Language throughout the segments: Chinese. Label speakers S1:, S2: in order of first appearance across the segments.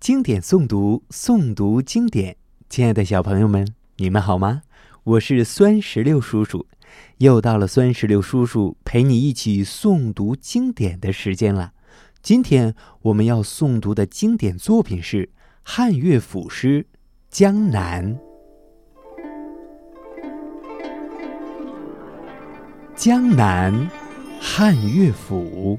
S1: 经典诵读，诵读经典。亲爱的小朋友们，你们好吗？我是酸石榴叔叔，又到了酸石榴叔叔陪你一起诵读经典的时间了。今天我们要诵读的经典作品是汉乐府诗《江南》。江南，汉乐府。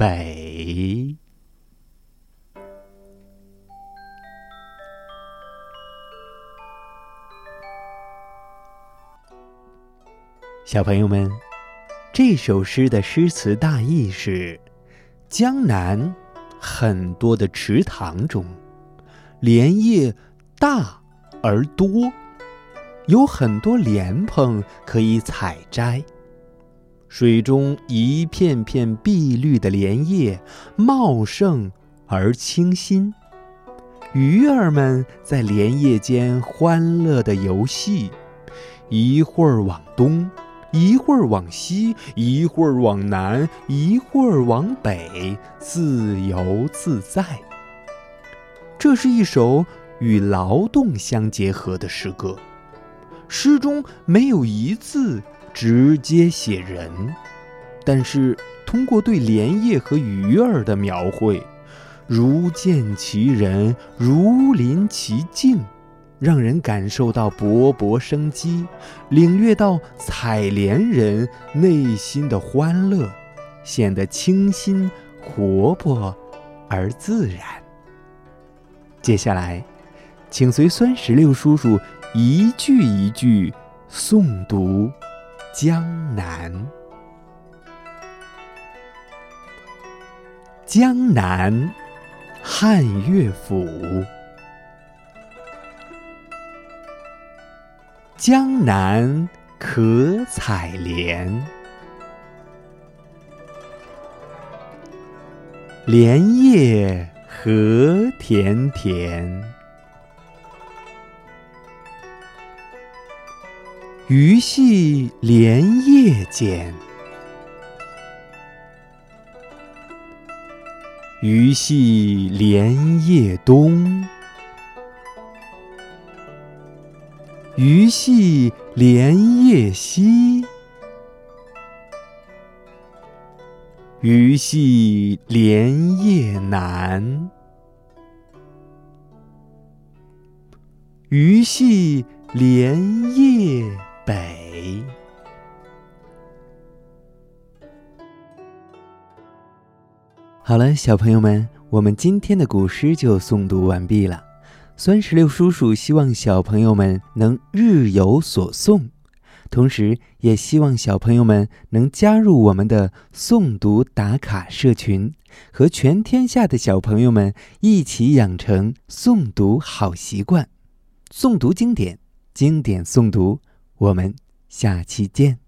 S1: 北，小朋友们，这首诗的诗词大意是：江南很多的池塘中，莲叶大而多，有很多莲蓬可以采摘。水中一片片碧绿的莲叶，茂盛而清新。鱼儿们在莲叶间欢乐地游戏，一会儿往东，一会儿往西，一会儿往南，一会儿往北，自由自在。这是一首与劳动相结合的诗歌，诗中没有一字。直接写人，但是通过对莲叶和鱼儿的描绘，如见其人，如临其境，让人感受到勃勃生机，领略到采莲人内心的欢乐，显得清新活泼而自然。接下来，请随酸石榴叔叔一句一句诵读。江南，江南，汉乐府。江南可采莲，莲叶何田田。鱼戏莲叶间，鱼戏莲叶东，鱼戏莲叶西，鱼戏莲叶南，鱼戏莲叶。北。好了，小朋友们，我们今天的古诗就诵读完毕了。酸石榴叔叔希望小朋友们能日有所诵，同时也希望小朋友们能加入我们的诵读打卡社群，和全天下的小朋友们一起养成诵读好习惯，诵读经典，经典诵读。我们下期见。